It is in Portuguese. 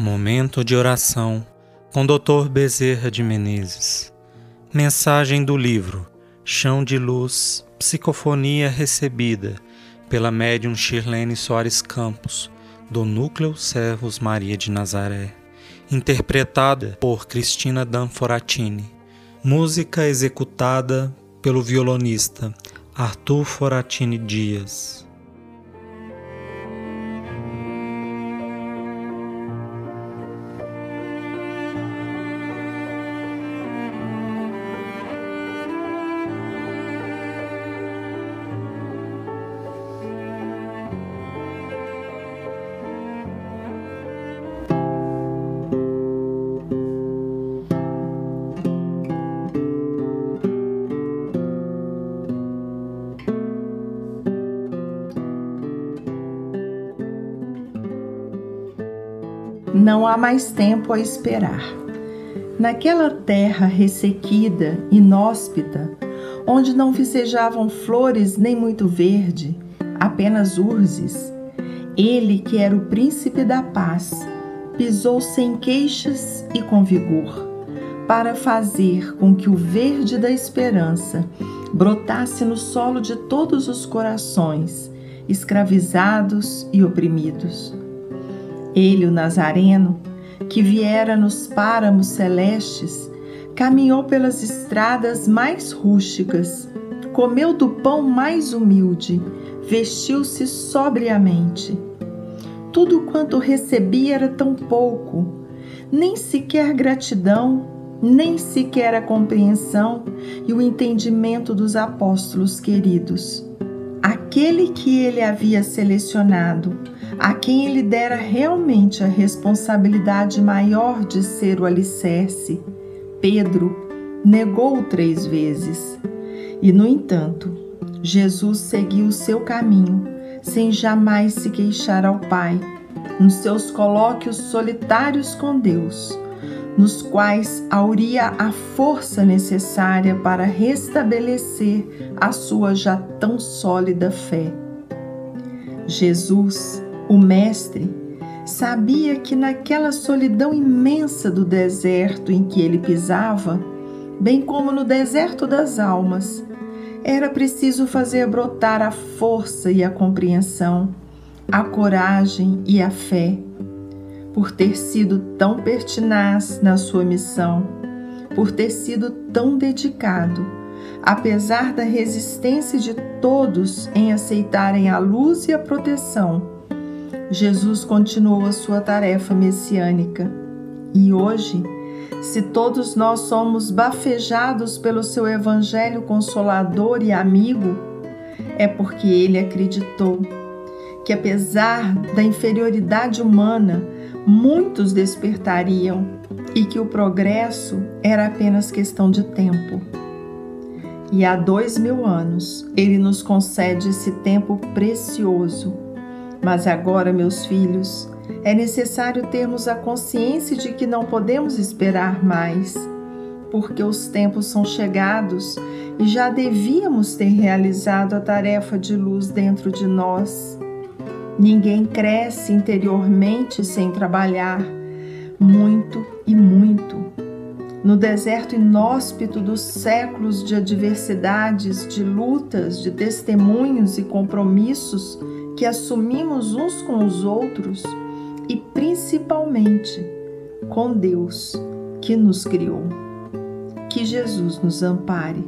Momento de oração com Dr. Bezerra de Menezes. Mensagem do livro Chão de Luz, Psicofonia recebida pela médium Shirlene Soares Campos, do Núcleo Servos Maria de Nazaré, interpretada por Cristina Danforatini. Música executada pelo violonista Arthur Foratini Dias. Não há mais tempo a esperar. Naquela terra ressequida, inóspita, onde não vicejavam flores nem muito verde, apenas urzes, ele, que era o príncipe da paz, pisou sem queixas e com vigor, para fazer com que o verde da esperança brotasse no solo de todos os corações, escravizados e oprimidos ele, o Nazareno, que viera nos páramos celestes, caminhou pelas estradas mais rústicas, comeu do pão mais humilde, vestiu-se sobriamente. Tudo quanto recebia era tão pouco, nem sequer gratidão, nem sequer a compreensão e o entendimento dos apóstolos queridos. Aquele que ele havia selecionado a quem ele dera realmente a responsabilidade maior de ser o alicerce, Pedro negou três vezes. E, no entanto, Jesus seguiu o seu caminho sem jamais se queixar ao Pai, nos seus colóquios solitários com Deus, nos quais auria a força necessária para restabelecer a sua já tão sólida fé. Jesus o Mestre sabia que naquela solidão imensa do deserto em que ele pisava, bem como no deserto das almas, era preciso fazer brotar a força e a compreensão, a coragem e a fé, por ter sido tão pertinaz na sua missão, por ter sido tão dedicado, apesar da resistência de todos em aceitarem a luz e a proteção Jesus continuou a sua tarefa messiânica. E hoje, se todos nós somos bafejados pelo seu evangelho consolador e amigo, é porque ele acreditou que, apesar da inferioridade humana, muitos despertariam e que o progresso era apenas questão de tempo. E há dois mil anos ele nos concede esse tempo precioso mas agora, meus filhos, é necessário termos a consciência de que não podemos esperar mais, porque os tempos são chegados e já devíamos ter realizado a tarefa de luz dentro de nós. Ninguém cresce interiormente sem trabalhar muito e muito. No deserto inóspito dos séculos de adversidades, de lutas, de testemunhos e compromissos, que assumimos uns com os outros e principalmente com Deus que nos criou. Que Jesus nos ampare